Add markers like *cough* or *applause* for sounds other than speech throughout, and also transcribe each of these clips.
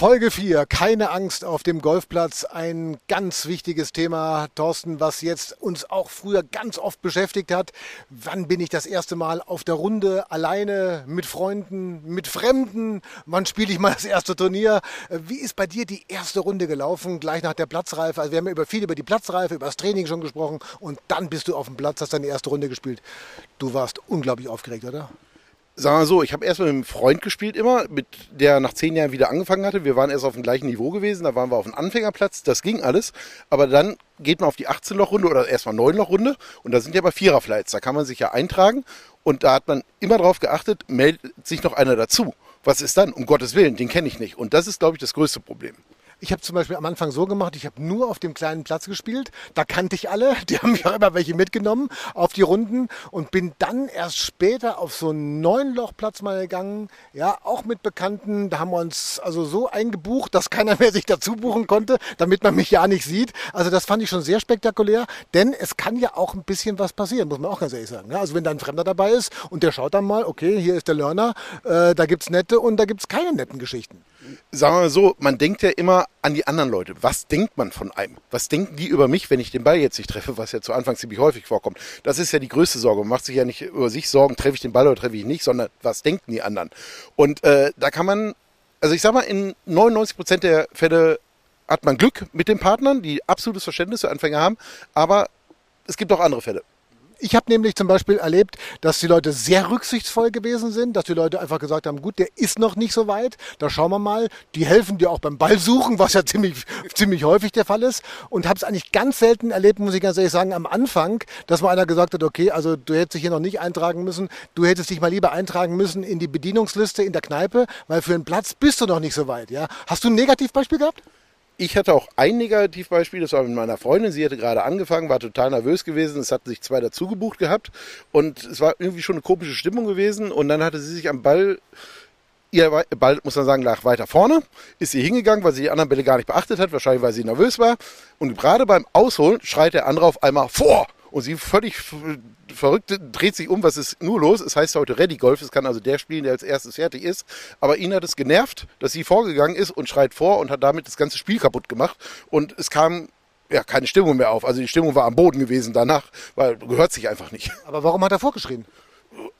Folge 4, keine Angst auf dem Golfplatz. Ein ganz wichtiges Thema, Thorsten, was jetzt uns auch früher ganz oft beschäftigt hat. Wann bin ich das erste Mal auf der Runde, alleine, mit Freunden, mit Fremden? Wann spiele ich mal das erste Turnier? Wie ist bei dir die erste Runde gelaufen, gleich nach der Platzreife? Also wir haben ja über viel über die Platzreife, über das Training schon gesprochen und dann bist du auf dem Platz, hast deine erste Runde gespielt. Du warst unglaublich aufgeregt, oder? Sagen wir so, ich habe erst mit einem Freund gespielt immer, mit der nach zehn Jahren wieder angefangen hatte. Wir waren erst auf dem gleichen Niveau gewesen, da waren wir auf dem Anfängerplatz, das ging alles. Aber dann geht man auf die 18-Loch-Runde oder erstmal 9-Loch-Runde und da sind ja aber Vierer-Flights, da kann man sich ja eintragen und da hat man immer darauf geachtet, meldet sich noch einer dazu. Was ist dann? Um Gottes Willen, den kenne ich nicht. Und das ist, glaube ich, das größte Problem. Ich habe zum Beispiel am Anfang so gemacht, ich habe nur auf dem kleinen Platz gespielt. Da kannte ich alle, *laughs* die haben mich auch immer welche mitgenommen auf die Runden und bin dann erst später auf so einen Neunlochplatz mal gegangen. Ja, auch mit Bekannten. Da haben wir uns also so eingebucht, dass keiner mehr sich dazu buchen konnte, damit man mich ja nicht sieht. Also das fand ich schon sehr spektakulär, denn es kann ja auch ein bisschen was passieren, muss man auch ganz ehrlich sagen. Ja, also wenn da ein Fremder dabei ist und der schaut dann mal, okay, hier ist der Learner, äh, da gibt's nette und da gibt's keine netten Geschichten. Sagen wir mal so, man denkt ja immer, an die anderen Leute. Was denkt man von einem? Was denken die über mich, wenn ich den Ball jetzt nicht treffe, was ja zu Anfang ziemlich häufig vorkommt? Das ist ja die größte Sorge. Man macht sich ja nicht über sich Sorgen, treffe ich den Ball oder treffe ich nicht, sondern was denken die anderen? Und äh, da kann man, also ich sag mal, in 99 Prozent der Fälle hat man Glück mit den Partnern, die absolutes Verständnis für Anfänger haben, aber es gibt auch andere Fälle. Ich habe nämlich zum Beispiel erlebt, dass die Leute sehr rücksichtsvoll gewesen sind, dass die Leute einfach gesagt haben, gut, der ist noch nicht so weit, da schauen wir mal. Die helfen dir auch beim Ballsuchen, was ja ziemlich, *laughs* ziemlich häufig der Fall ist. Und habe es eigentlich ganz selten erlebt, muss ich ganz ehrlich sagen, am Anfang, dass mal einer gesagt hat, okay, also du hättest dich hier noch nicht eintragen müssen, du hättest dich mal lieber eintragen müssen in die Bedienungsliste in der Kneipe, weil für einen Platz bist du noch nicht so weit. Ja? Hast du ein Negativbeispiel gehabt? Ich hatte auch ein Negativbeispiel, das war mit meiner Freundin. Sie hatte gerade angefangen, war total nervös gewesen. Es hatten sich zwei dazu gebucht gehabt und es war irgendwie schon eine komische Stimmung gewesen. Und dann hatte sie sich am Ball ihr Ball, muss man sagen, lag weiter vorne, ist sie hingegangen, weil sie die anderen Bälle gar nicht beachtet hat, wahrscheinlich weil sie nervös war. Und gerade beim Ausholen schreit der andere auf einmal vor. Und sie völlig verrückt dreht sich um, was ist nur los? Es heißt heute Ready Golf, es kann also der spielen, der als erstes fertig ist. Aber ihn hat es genervt, dass sie vorgegangen ist und schreit vor und hat damit das ganze Spiel kaputt gemacht. Und es kam ja keine Stimmung mehr auf. Also die Stimmung war am Boden gewesen danach, weil gehört sich einfach nicht. Aber warum hat er vorgeschrien?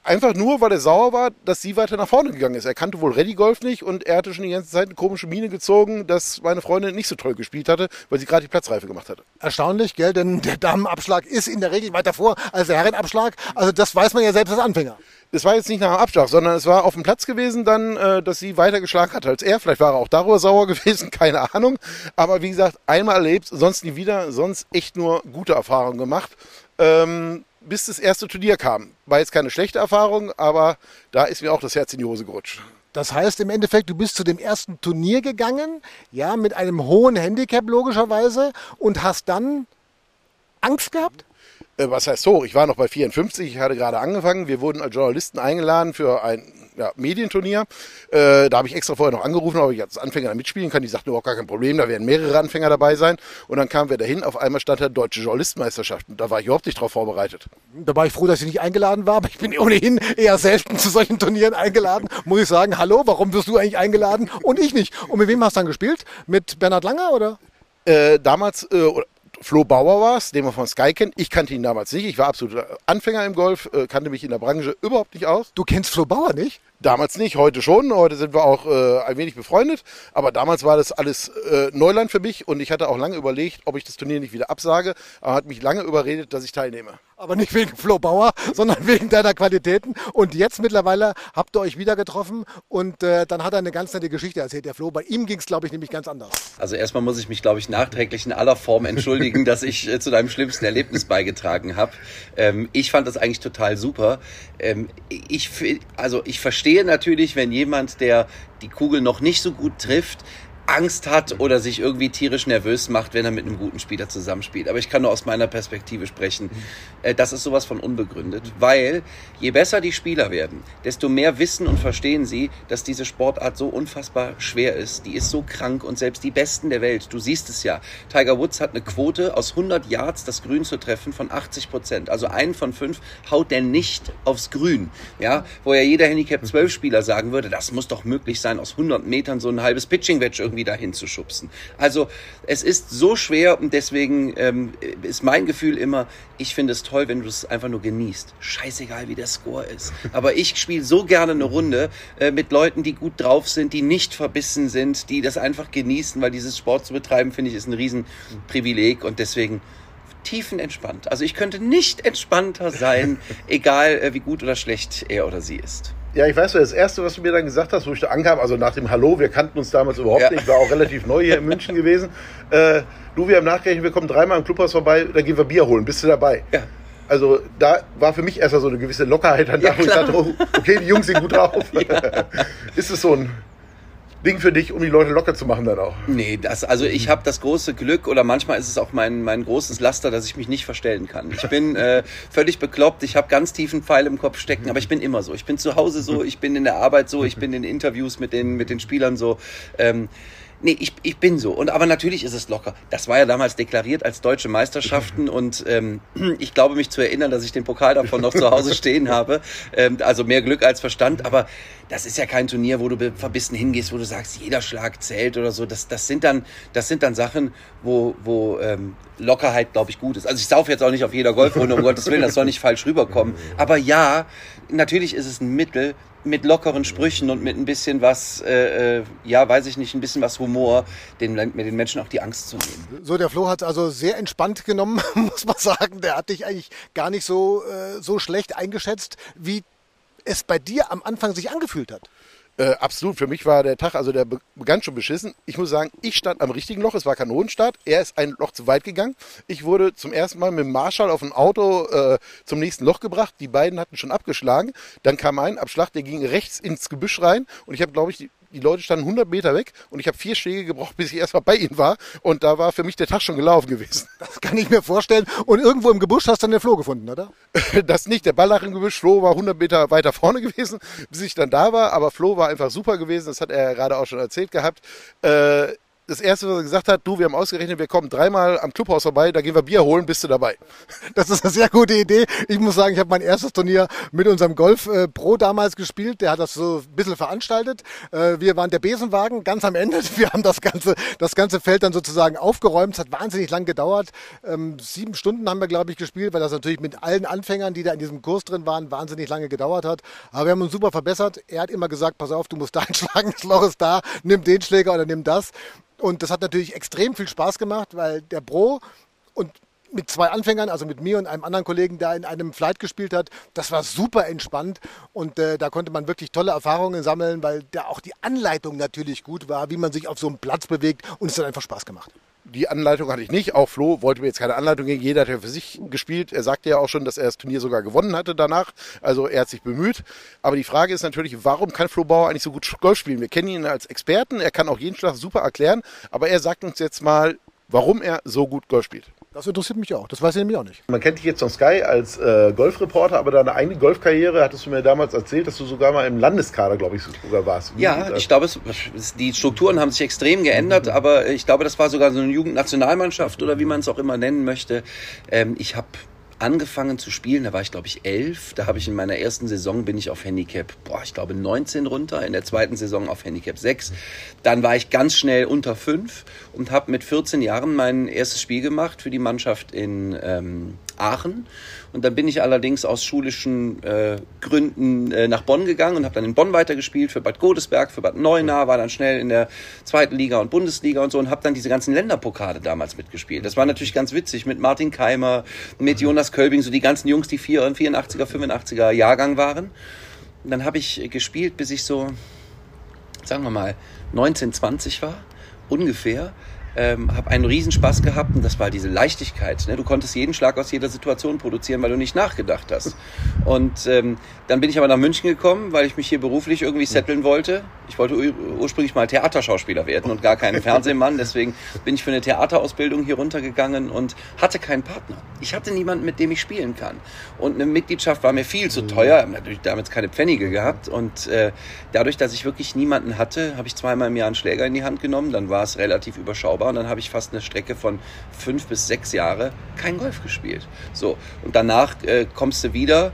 Einfach nur, weil er sauer war, dass sie weiter nach vorne gegangen ist. Er kannte wohl Ready Golf nicht und er hatte schon die ganze Zeit eine komische Miene gezogen, dass meine Freundin nicht so toll gespielt hatte, weil sie gerade die Platzreife gemacht hatte. Erstaunlich, gell? Denn der Damenabschlag ist in der Regel weiter vor als der Herrenabschlag. Also das weiß man ja selbst als Anfänger. Es war jetzt nicht nach dem Abschlag, sondern es war auf dem Platz gewesen dann, äh, dass sie weiter geschlagen hat als er. Vielleicht war er auch darüber sauer *laughs* gewesen, keine Ahnung. Aber wie gesagt, einmal erlebt, sonst nie wieder, sonst echt nur gute Erfahrungen gemacht. Ähm, bis das erste Turnier kam. War jetzt keine schlechte Erfahrung, aber da ist mir auch das Herz in die Hose gerutscht. Das heißt im Endeffekt, du bist zu dem ersten Turnier gegangen, ja, mit einem hohen Handicap logischerweise und hast dann Angst gehabt? Äh, was heißt so? Ich war noch bei 54, ich hatte gerade angefangen. Wir wurden als Journalisten eingeladen für ein ja, Medienturnier. Äh, da habe ich extra vorher noch angerufen, ob ich als Anfänger da mitspielen kann. Die sagten überhaupt gar kein Problem, da werden mehrere Anfänger dabei sein. Und dann kamen wir dahin, auf einmal stand da Deutsche Journalistenmeisterschaft. Und da war ich überhaupt nicht drauf vorbereitet. Da war ich froh, dass ich nicht eingeladen war, aber ich bin ohnehin eher selten zu solchen Turnieren eingeladen. Muss ich sagen, hallo, warum wirst du eigentlich eingeladen und ich nicht? Und mit wem hast du dann gespielt? Mit Bernhard Langer oder? Äh, damals, äh, Flo Bauer war es, den man von Sky kennt. Ich kannte ihn damals nicht. Ich war absoluter Anfänger im Golf, äh, kannte mich in der Branche überhaupt nicht aus. Du kennst Flo Bauer nicht? Damals nicht, heute schon. Heute sind wir auch äh, ein wenig befreundet. Aber damals war das alles äh, Neuland für mich und ich hatte auch lange überlegt, ob ich das Turnier nicht wieder absage. Aber hat mich lange überredet, dass ich teilnehme. Aber nicht wegen Flo Bauer, *laughs* sondern wegen deiner Qualitäten. Und jetzt mittlerweile habt ihr euch wieder getroffen und äh, dann hat er eine ganz nette Geschichte erzählt, der Flo. Bei ihm ging es, glaube ich, nämlich ganz anders. Also erstmal muss ich mich, glaube ich, nachträglich in aller Form entschuldigen, *laughs* dass ich äh, zu deinem schlimmsten Erlebnis beigetragen habe. Ähm, ich fand das eigentlich total super. Ähm, ich, also ich verstehe natürlich, wenn jemand, der die Kugel noch nicht so gut trifft, Angst hat oder sich irgendwie tierisch nervös macht, wenn er mit einem guten Spieler zusammenspielt. Aber ich kann nur aus meiner Perspektive sprechen. Äh, das ist sowas von unbegründet, weil je besser die Spieler werden, desto mehr wissen und verstehen sie, dass diese Sportart so unfassbar schwer ist. Die ist so krank und selbst die Besten der Welt, du siehst es ja, Tiger Woods hat eine Quote aus 100 Yards das Grün zu treffen von 80 Prozent. Also einen von fünf haut der nicht aufs Grün. Ja, wo ja jeder Handicap 12 Spieler sagen würde, das muss doch möglich sein, aus 100 Metern so ein halbes Pitching Wedge irgendwie dahin zu schubsen. Also es ist so schwer und deswegen ähm, ist mein Gefühl immer, ich finde es toll, wenn du es einfach nur genießt. Scheißegal, wie der Score ist. Aber ich spiele so gerne eine Runde äh, mit Leuten, die gut drauf sind, die nicht verbissen sind, die das einfach genießen, weil dieses Sport zu betreiben, finde ich, ist ein Riesenprivileg und deswegen tiefenentspannt. Also ich könnte nicht entspannter sein, *laughs* egal äh, wie gut oder schlecht er oder sie ist. Ja, ich weiß, das Erste, was du mir dann gesagt hast, wo ich da ankam, also nach dem Hallo, wir kannten uns damals überhaupt ja. nicht, war auch relativ neu hier in München gewesen. Äh, du, wir haben nachgerechnet, wir kommen dreimal im Clubhaus vorbei, da gehen wir Bier holen, bist du dabei? Ja. Also da war für mich erstmal so eine gewisse Lockerheit an ja, da, wo ich dachte, oh, okay, die Jungs sind gut drauf. *laughs* Ist es so ein Ding für dich, um die Leute locker zu machen dann auch? Nee, das, also ich habe das große Glück oder manchmal ist es auch mein, mein großes Laster, dass ich mich nicht verstellen kann. Ich bin äh, völlig bekloppt, ich habe ganz tiefen Pfeil im Kopf stecken, aber ich bin immer so. Ich bin zu Hause so, ich bin in der Arbeit so, ich bin in Interviews mit den, mit den Spielern so. Ähm, Nee, ich, ich bin so. Und aber natürlich ist es locker. Das war ja damals deklariert als deutsche Meisterschaften *laughs* und ähm, *clears throat* ich glaube mich zu erinnern, dass ich den Pokal davon noch zu Hause stehen *laughs* habe. Ähm, also mehr Glück als Verstand. Aber das ist ja kein Turnier, wo du verbissen hingehst, wo du sagst, jeder Schlag zählt oder so. Das, das sind dann, das sind dann Sachen, wo, wo ähm, Lockerheit, glaube ich, gut ist. Also ich saufe jetzt auch nicht auf jeder Golfrunde, um *laughs* Gottes Willen, das soll nicht falsch rüberkommen. Aber ja, natürlich ist es ein Mittel, mit lockeren Sprüchen und mit ein bisschen was, äh, äh, ja, weiß ich nicht, ein bisschen was Humor, den, den Menschen auch die Angst zu nehmen. So, der Flo hat also sehr entspannt genommen, *laughs* muss man sagen. Der hat dich eigentlich gar nicht so, äh, so schlecht eingeschätzt, wie es bei dir am Anfang sich angefühlt hat. Äh, absolut. Für mich war der Tag, also der begann schon beschissen. Ich muss sagen, ich stand am richtigen Loch. Es war Kanonenstart. Er ist ein Loch zu weit gegangen. Ich wurde zum ersten Mal mit dem Marschall auf ein Auto äh, zum nächsten Loch gebracht. Die beiden hatten schon abgeschlagen. Dann kam ein Abschlag, der ging rechts ins Gebüsch rein. Und ich habe, glaube ich, die die Leute standen 100 Meter weg und ich habe vier Schläge gebraucht, bis ich erstmal bei ihnen war. Und da war für mich der Tag schon gelaufen gewesen. *laughs* Das kann ich mir vorstellen. Und irgendwo im Gebüsch hast du dann den Floh gefunden, oder? *laughs* das nicht. Der Ball lag im Gebüsch. Flo war 100 Meter weiter vorne *laughs* gewesen, bis ich dann da war. Aber Flo war einfach super gewesen. Das hat er gerade auch schon erzählt gehabt. Äh, das Erste, was er gesagt hat, du, wir haben ausgerechnet, wir kommen dreimal am Clubhaus vorbei, da gehen wir Bier holen, bist du dabei. *laughs* Das ist eine sehr gute Idee. Ich muss sagen, ich habe mein erstes Turnier mit unserem Golf äh, Pro damals gespielt. Der hat das so ein bisschen veranstaltet. Äh, wir waren der Besenwagen ganz am Ende. *laughs* Wir haben das ganze, das ganze Feld dann sozusagen aufgeräumt. Es hat wahnsinnig lang gedauert. Ähm, sieben Stunden haben wir, glaube ich, gespielt, weil das natürlich mit allen Anfängern, die da in diesem Kurs drin waren, wahnsinnig lange gedauert hat. Aber wir haben uns super verbessert. Er hat immer gesagt, pass auf, du musst *laughs* da einschlagen, das Loch ist da, nimm den Schläger oder nimm das. Und das hat natürlich extrem viel Spaß gemacht, weil der Bro und mit zwei Anfängern, also mit mir und einem anderen Kollegen, der in einem Flight gespielt hat. Das war super entspannt und äh, da konnte man wirklich tolle Erfahrungen sammeln, weil da auch die Anleitung natürlich gut war, wie man sich auf so einem Platz bewegt und es hat einfach Spaß gemacht die Anleitung hatte ich nicht. Auch Flo wollte mir jetzt keine Anleitung geben. Jeder hat ja für sich gespielt. Er sagte ja auch schon, dass er das Turnier sogar gewonnen hatte danach. Also er hat sich bemüht. Aber die Frage ist natürlich, warum kann Flo Bauer eigentlich so gut Golf spielen? Wir kennen ihn als Experten. Er kann auch jeden Schlag super erklären. Aber er sagt uns jetzt mal, warum er so gut Golf spielt. Das interessiert mich auch. Das weiß ich nämlich auch nicht. Man kennt dich jetzt von Sky als äh, Golfreporter, aber deine eigene Golfkarriere hattest du mir damals erzählt, dass du sogar mal im Landeskader, glaube ich, sogar warst. Wie ja, ich glaube, die Strukturen haben sich extrem geändert, mhm. aber ich glaube, das war sogar so eine Jugendnationalmannschaft oder wie man es auch immer nennen möchte. Ähm, ich habe angefangen zu spielen, da war ich glaube ich elf. Da habe ich in meiner ersten Saison bin ich auf Handicap, boah, ich glaube 19 runter, in der zweiten Saison auf Handicap 6. Dann war ich ganz schnell unter 5 und habe mit 14 Jahren mein erstes Spiel gemacht für die Mannschaft in ähm, Aachen. Und dann bin ich allerdings aus schulischen äh, Gründen äh, nach Bonn gegangen und habe dann in Bonn weitergespielt für Bad Godesberg, für Bad Neuenahr, war dann schnell in der zweiten Liga und Bundesliga und so und habe dann diese ganzen Länderpokale damals mitgespielt. Das war natürlich ganz witzig mit Martin Keimer, mit Jonas Kölbing, so die ganzen Jungs, die 84er, 85er Jahrgang waren. Und dann habe ich gespielt, bis ich so, sagen wir mal, 19, 20 war, ungefähr. Ähm, habe einen Riesenspaß gehabt und das war diese Leichtigkeit. Ne? Du konntest jeden Schlag aus jeder Situation produzieren, weil du nicht nachgedacht hast. *laughs* Und ähm, dann bin ich aber nach München gekommen, weil ich mich hier beruflich irgendwie setteln wollte. Ich wollte ur ursprünglich mal Theaterschauspieler werden und gar keinen *laughs* Fernsehmann. Deswegen bin ich für eine Theaterausbildung hier runtergegangen und hatte keinen Partner. Ich hatte niemanden, mit dem ich spielen kann. Und eine Mitgliedschaft war mir viel zu teuer. Ich habe natürlich damals keine Pfennige gehabt. Und äh, dadurch, dass ich wirklich niemanden hatte, habe ich zweimal im Jahr einen Schläger in die Hand genommen. Dann war es relativ überschaubar und dann habe ich fast eine Strecke von fünf bis sechs Jahre kein Golf gespielt. So und danach äh, kommst du wieder.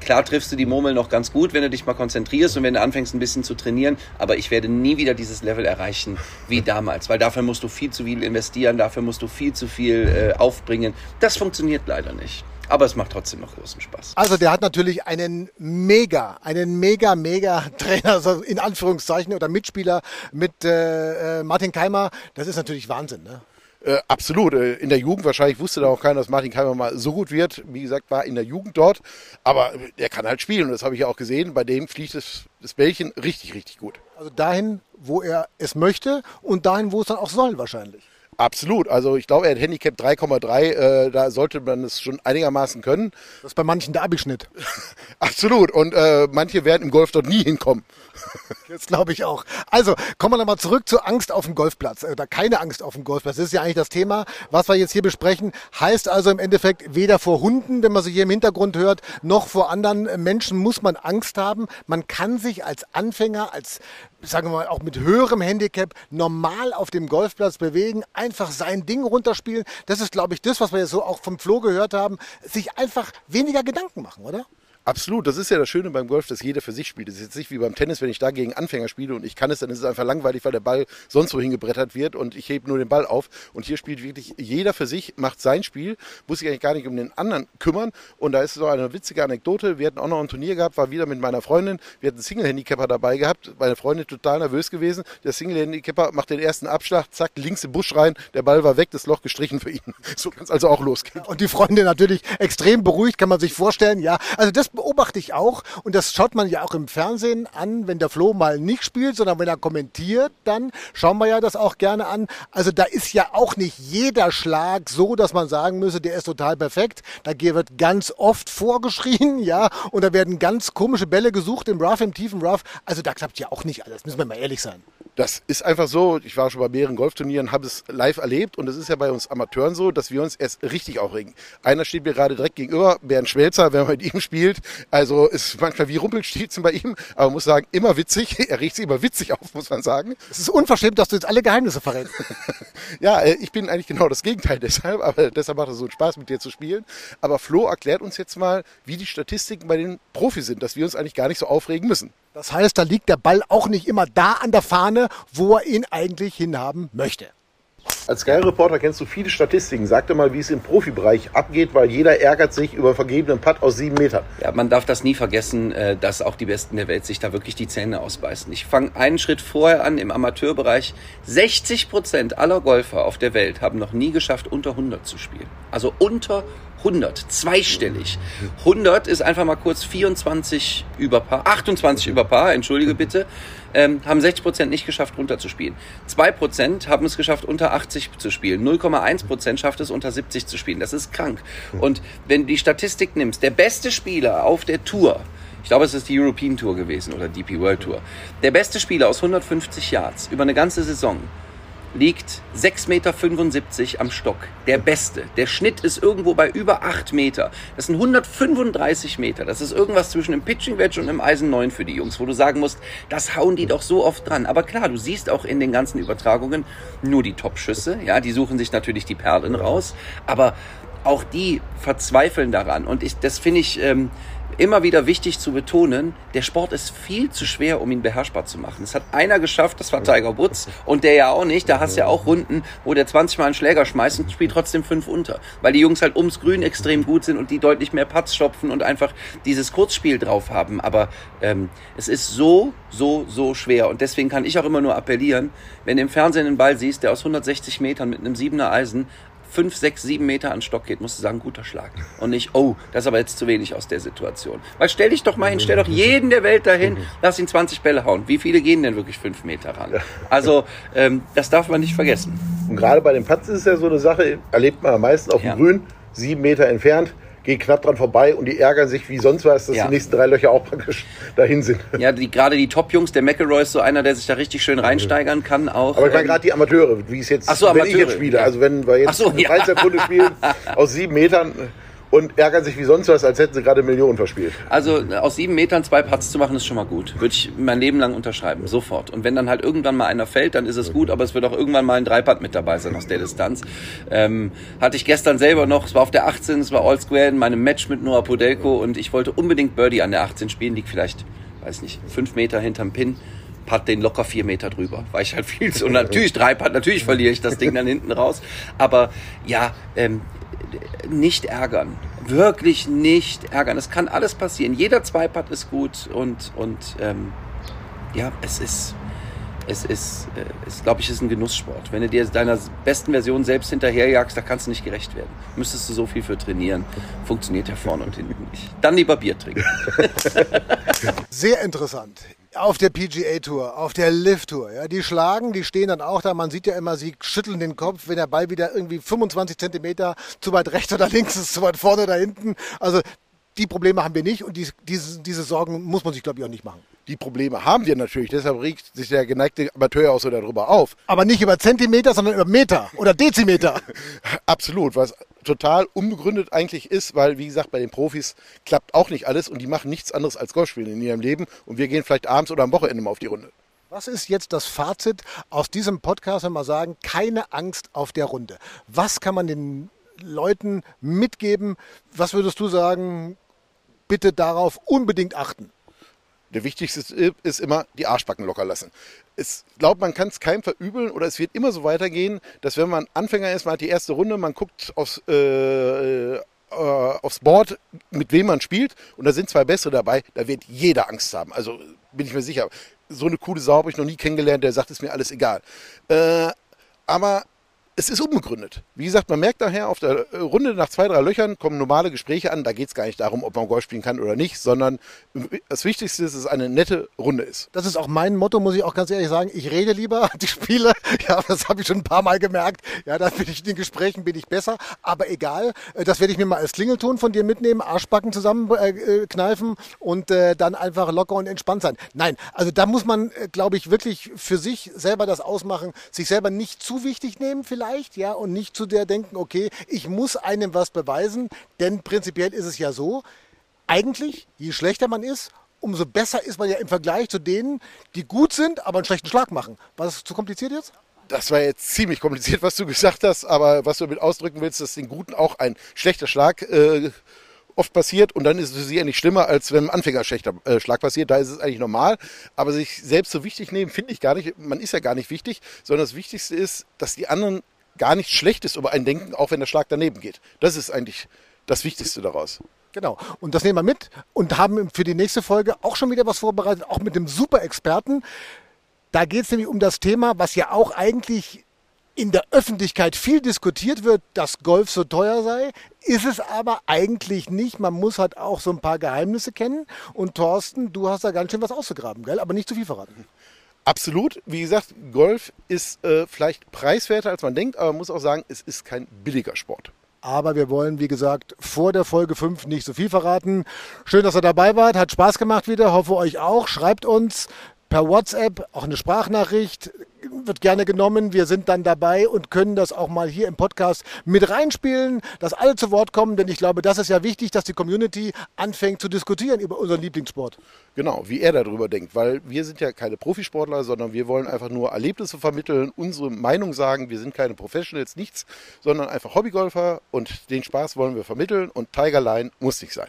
Klar triffst du die Murmel noch ganz gut, wenn du dich mal konzentrierst und wenn du anfängst ein bisschen zu trainieren, aber ich werde nie wieder dieses Level erreichen wie damals, weil dafür musst du viel zu viel investieren, dafür musst du viel zu viel äh, aufbringen. Das funktioniert leider nicht. Aber es macht trotzdem noch großen Spaß. Also der hat natürlich einen mega, einen mega, mega *laughs* Trainer, also in Anführungszeichen, oder Mitspieler mit äh, äh, Martin Keimer. Das ist natürlich Wahnsinn, ne? Äh, absolut. Äh, in der Jugend wahrscheinlich wusste da auch keiner, dass Martin Keimer mal so gut wird. Wie gesagt, war in der Jugend dort. Aber er kann halt spielen und das habe ich ja auch gesehen. Bei dem fliegt das, das Bällchen richtig, richtig gut. Also dahin, wo er es möchte und dahin, wo es dann auch soll wahrscheinlich. Absolut. Also ich glaube, er hat Handicap 3,3. Äh, da sollte man es schon einigermaßen können. Das ist bei manchen der Abischnitt. *laughs* Absolut. Und äh, manche werden im Golf dort nie hinkommen. *laughs* Jetzt glaube ich auch. Also kommen wir nochmal zurück zur Angst auf dem Golfplatz. Oder keine Angst auf dem Golfplatz. Das ist ja eigentlich das Thema, was wir jetzt hier besprechen. Heißt also im Endeffekt, weder vor Hunden, wenn man sie hier im Hintergrund hört, noch vor anderen Menschen muss man Angst haben. Man kann sich als Anfänger, als sagen wir mal, auch mit höherem Handicap normal auf dem Golfplatz bewegen, einfach sein Ding runterspielen. Das ist, glaube ich, das, was wir jetzt so auch vom Flo gehört haben, sich einfach weniger Gedanken machen, oder? Absolut, das ist ja das Schöne beim Golf, dass jeder für sich spielt. Das ist jetzt nicht wie beim Tennis, wenn ich da gegen Anfänger spiele und ich kann es, dann ist es einfach langweilig, weil der Ball sonst wo hingebrettert wird und ich hebe nur den Ball auf. Und hier spielt wirklich jeder für sich, macht sein Spiel, muss sich eigentlich gar nicht um den anderen kümmern. Und da ist so eine witzige Anekdote. Wir hatten auch noch ein Turnier gehabt, war wieder mit meiner Freundin. Wir hatten einen Single-Handicapper dabei gehabt. Meine Freundin total nervös gewesen. Der Single-Handicapper macht den ersten Abschlag, zack, links im Busch rein. Der Ball war weg, das Loch gestrichen für ihn. *laughs* So kann es also auch losgehen. Und die Freundin natürlich extrem beruhigt, kann man sich vorstellen. Ja, also das beobachte ich auch. Und das schaut man ja auch im Fernsehen an, wenn der Flo mal nicht spielt, sondern wenn er kommentiert, dann schauen wir ja das auch gerne an. Also da ist ja auch nicht jeder Schlag so, dass man sagen müsse, der ist total perfekt. Da wird ganz oft vorgeschrien, *laughs* ja, und da werden ganz komische Bälle gesucht im Rough, im tiefen Rough. Also da klappt ja auch nicht alles, müssen wir mal ehrlich sein. Das ist einfach so. Ich war schon bei mehreren Golfturnieren, habe es live erlebt und es ist ja bei uns Amateuren so, dass wir uns erst richtig aufregen. Einer steht mir gerade direkt gegenüber, Bernd Schmelzer, wenn man mit ihm spielt. Also ist manchmal wie Rumpelstilzen bei ihm, aber man muss sagen, immer witzig. *laughs* Er riecht sich immer witzig auf, muss man sagen. Es ist unverschämt, dass du jetzt alle Geheimnisse verrätst. *laughs* ja, äh, ich bin eigentlich genau das Gegenteil *laughs* deshalb, aber deshalb macht es so einen Spaß, mit dir zu spielen. Aber Flo erklärt uns jetzt mal, wie die Statistiken bei den Profis sind, dass wir uns eigentlich gar nicht so aufregen müssen. Das heißt, da liegt der Ball auch nicht immer da an der Fahne, wo er ihn eigentlich hinhaben möchte. Als Sky-Reporter kennst du viele Statistiken. Sag dir mal, wie es im Profibereich abgeht, weil jeder ärgert sich über vergebenen Putt aus sieben Metern. Ja, man darf das nie vergessen, äh, dass auch die Besten der Welt sich da wirklich die Zähne ausbeißen. Ich fange einen Schritt vorher an im Amateurbereich. 60 Prozent aller Golfer auf der Welt haben noch nie geschafft, unter 100 zu spielen. Also unter 100, zweistellig. 100 ist einfach mal kurz 24 über Paar, 28 über Paar, entschuldige bitte, ähm, haben 60 Prozent nicht geschafft, runterzuspielen. 2 Prozent haben es geschafft, unter 80 zu spielen. 0,1 Prozent schafft es, unter 70 zu spielen. Das ist krank. Und wenn du die Statistik nimmst, der beste Spieler auf der Tour, ich glaube, es ist die European Tour gewesen oder DP World Tour, der beste Spieler aus 150 Yards über eine ganze Saison, liegt 6,75 Meter am Stock. Der beste. Der Schnitt ist irgendwo bei über 8 Meter. Das sind 135 Meter. Das ist irgendwas zwischen einem Pitching Wedge und einem Eisen 9 für die Jungs, wo du sagen musst, das hauen die doch so oft dran. Aber klar, du siehst auch in den ganzen Übertragungen nur die Top-Schüsse. Ja, die suchen sich natürlich die Perlen raus. Aber auch die verzweifeln daran. Und ich, das finde ich, ähm, immer wieder wichtig zu betonen, der Sport ist viel zu schwer, um ihn beherrschbar zu machen. Es hat einer geschafft, das war Tiger Woods und der ja auch nicht. Da hast du ja auch Runden, wo der 20 Mal einen Schläger schmeißt und spielt trotzdem fünf unter. Weil die Jungs halt ums Grün extrem gut sind und die deutlich mehr Putts stopfen und einfach dieses Kurzspiel drauf haben. Aber ähm, es ist so, so, so schwer. Und deswegen kann ich auch immer nur appellieren, wenn du im Fernsehen einen Ball siehst, der aus 160 Metern mit einem siebener Eisen 5, 6, 7 Meter an Stock geht, musst du sagen, guter Schlag. Und nicht, oh, das ist aber jetzt zu wenig aus der Situation. Weil stell dich doch mal hin, stell doch jeden der Welt dahin, lass ihn 20 Bälle hauen. Wie viele gehen denn wirklich 5 Meter ran? Also, ähm, das darf man nicht vergessen. Und gerade bei den Putts ist es ja so eine Sache, erlebt man am meisten auf dem Ja. Grün, sieben Meter entfernt, geht knapp dran vorbei und die ärgern sich wie sonst was, dass Ja. die nächsten drei Löcher auch praktisch *laughs* dahin sind. Ja, die, gerade die Top-Jungs, der McElroy ist so einer, der sich da richtig schön reinsteigern kann. Auch, Aber ich meine ähm, gerade die Amateure, wie es jetzt, so, wenn ich Amateure, jetzt spiele, ja. also wenn wir jetzt Ach so, eine ja. Freizeitrunde spielen *laughs* aus sieben Metern und ärgern sich wie sonst was, als hätten sie gerade Millionen verspielt. Also äh, aus sieben Metern zwei Putts zu machen, ist schon mal gut. Würde ich mein Leben lang unterschreiben, sofort. Und wenn dann halt irgendwann mal einer fällt, dann ist es gut, aber es wird auch irgendwann mal ein Dreipad mit dabei sein aus der Distanz. Ähm, hatte ich gestern selber noch, es war auf der 18, es war All Square in meinem Match mit Noah Podelko und ich wollte unbedingt Birdie an der 18 spielen, liegt vielleicht, weiß nicht, fünf Meter hinterm Pin. Putt den locker vier Meter drüber, weil ich halt viel zu, und *laughs* natürlich Dreipad, natürlich verliere ich das Ding dann hinten raus, aber ja, ähm, nicht ärgern. Wirklich nicht ärgern. Es kann alles passieren. Jeder Zweipad ist gut und, und ähm, ja, es ist, es ist, äh, es, glaube ich, ist ein Genusssport. Wenn du dir deiner besten Version selbst hinterherjagst, da kannst du nicht gerecht werden. Müsstest du so viel für trainieren. Funktioniert ja vorne und hinten nicht. Dann lieber Bier trinken. *laughs* Sehr interessant. Auf der PGA Tour, auf der Live Tour, ja, die schlagen, die stehen dann auch da. Man sieht ja immer, sie schütteln den Kopf, wenn der Ball wieder irgendwie 25 Zentimeter zu weit rechts oder links ist, zu weit vorne oder hinten. Also die Probleme haben wir nicht und die, diese, diese Sorgen muss man sich, glaube ich, auch nicht machen. Die Probleme haben wir natürlich, deshalb regt sich der geneigte Amateur auch so darüber auf. Aber nicht über Zentimeter, sondern über Meter oder Dezimeter. *laughs* Absolut, was total unbegründet eigentlich ist, weil, wie gesagt, bei den Profis klappt auch nicht alles und die machen nichts anderes als Golf spielen in ihrem Leben und wir gehen vielleicht abends oder am Wochenende mal auf die Runde. Was ist jetzt das Fazit aus diesem Podcast, wenn wir sagen, keine Angst auf der Runde? Was kann man den Leuten mitgeben? Was würdest du sagen, bitte darauf unbedingt achten? Der wichtigste ist- ist immer die Arschbacken locker lassen. Ich glaube, man kann es keinem verübeln oder es wird immer so weitergehen, dass wenn man Anfänger ist, man hat die erste Runde, man guckt aufs, äh, äh, aufs Board, mit wem man spielt und da sind zwei bessere dabei, da wird jeder Angst haben. Also bin ich mir sicher. So eine coole Sau habe ich noch nie kennengelernt, der sagt, ist mir alles egal. Äh, aber es ist unbegründet. Wie gesagt, man merkt nachher auf der äh, Runde nach zwei, drei Löchern kommen normale Gespräche an. Da geht es gar nicht darum, ob man Golf spielen kann oder nicht, sondern das Wichtigste ist, dass es eine nette Runde ist. Das ist auch mein Motto, muss ich auch ganz ehrlich sagen. Ich rede lieber, *laughs* die Spiele, ja, das habe ich schon ein paar Mal gemerkt. Ja, da bin ich in den Gesprächen bin ich besser. Aber egal, äh, das werde ich mir mal als Klingelton von dir mitnehmen, Arschbacken zusammenkneifen äh, kneifen und äh, dann einfach locker und entspannt sein. Nein, also da muss man, äh, glaube ich, wirklich für sich selber das ausmachen, sich selber nicht zu wichtig nehmen vielleicht, ja, und nicht zu der denken, okay, ich muss einem was beweisen, denn prinzipiell ist es ja so, eigentlich, je schlechter man ist, umso besser ist man ja im Vergleich zu denen, die gut sind, aber einen schlechten Schlag machen. War das zu kompliziert jetzt? Das war jetzt ziemlich kompliziert, was du gesagt hast, aber was du damit ausdrücken willst, dass den Guten auch ein schlechter Schlag äh, oft passiert und dann ist es sicher nicht schlimmer, als wenn ein Anfänger schlechter äh, Schlag passiert. Da ist es eigentlich normal, aber sich selbst so wichtig nehmen, finde ich gar nicht. Man ist ja gar nicht wichtig, sondern das Wichtigste ist, dass die anderen gar nichts Schlechtes über einen denken, auch wenn der Schlag daneben geht. Das ist eigentlich das Wichtigste daraus. Genau. Und das nehmen wir mit und haben für die nächste Folge auch schon wieder was vorbereitet, auch mit dem Super-Experten. Da geht es nämlich um das Thema, was ja auch eigentlich in der Öffentlichkeit viel diskutiert wird, dass Golf so teuer sei, ist es aber eigentlich nicht. Man muss halt auch so ein paar Geheimnisse kennen. Und Thorsten, du hast da ganz schön was ausgegraben, gell? Aber nicht zu viel verraten. Absolut. Wie gesagt, Golf ist äh, vielleicht preiswerter, als man denkt, aber man muss auch sagen, es ist kein billiger Sport. Aber wir wollen, wie gesagt, vor der Folge 5 nicht so viel verraten. Schön, dass ihr dabei wart. Hat Spaß gemacht wieder. Hoffe euch auch. Schreibt uns per WhatsApp auch eine Sprachnachricht. Wird gerne genommen. Wir sind dann dabei und können das auch mal hier im Podcast mit reinspielen, dass alle zu Wort kommen. Denn ich glaube, das ist ja wichtig, dass die Community anfängt zu diskutieren über unseren Lieblingssport. Genau, wie er darüber denkt, weil wir sind ja keine Profisportler, sondern wir wollen einfach nur Erlebnisse vermitteln, unsere Meinung sagen. Wir sind keine Professionals, nichts, sondern einfach Hobbygolfer und den Spaß wollen wir vermitteln und Tiger Line muss nicht sein.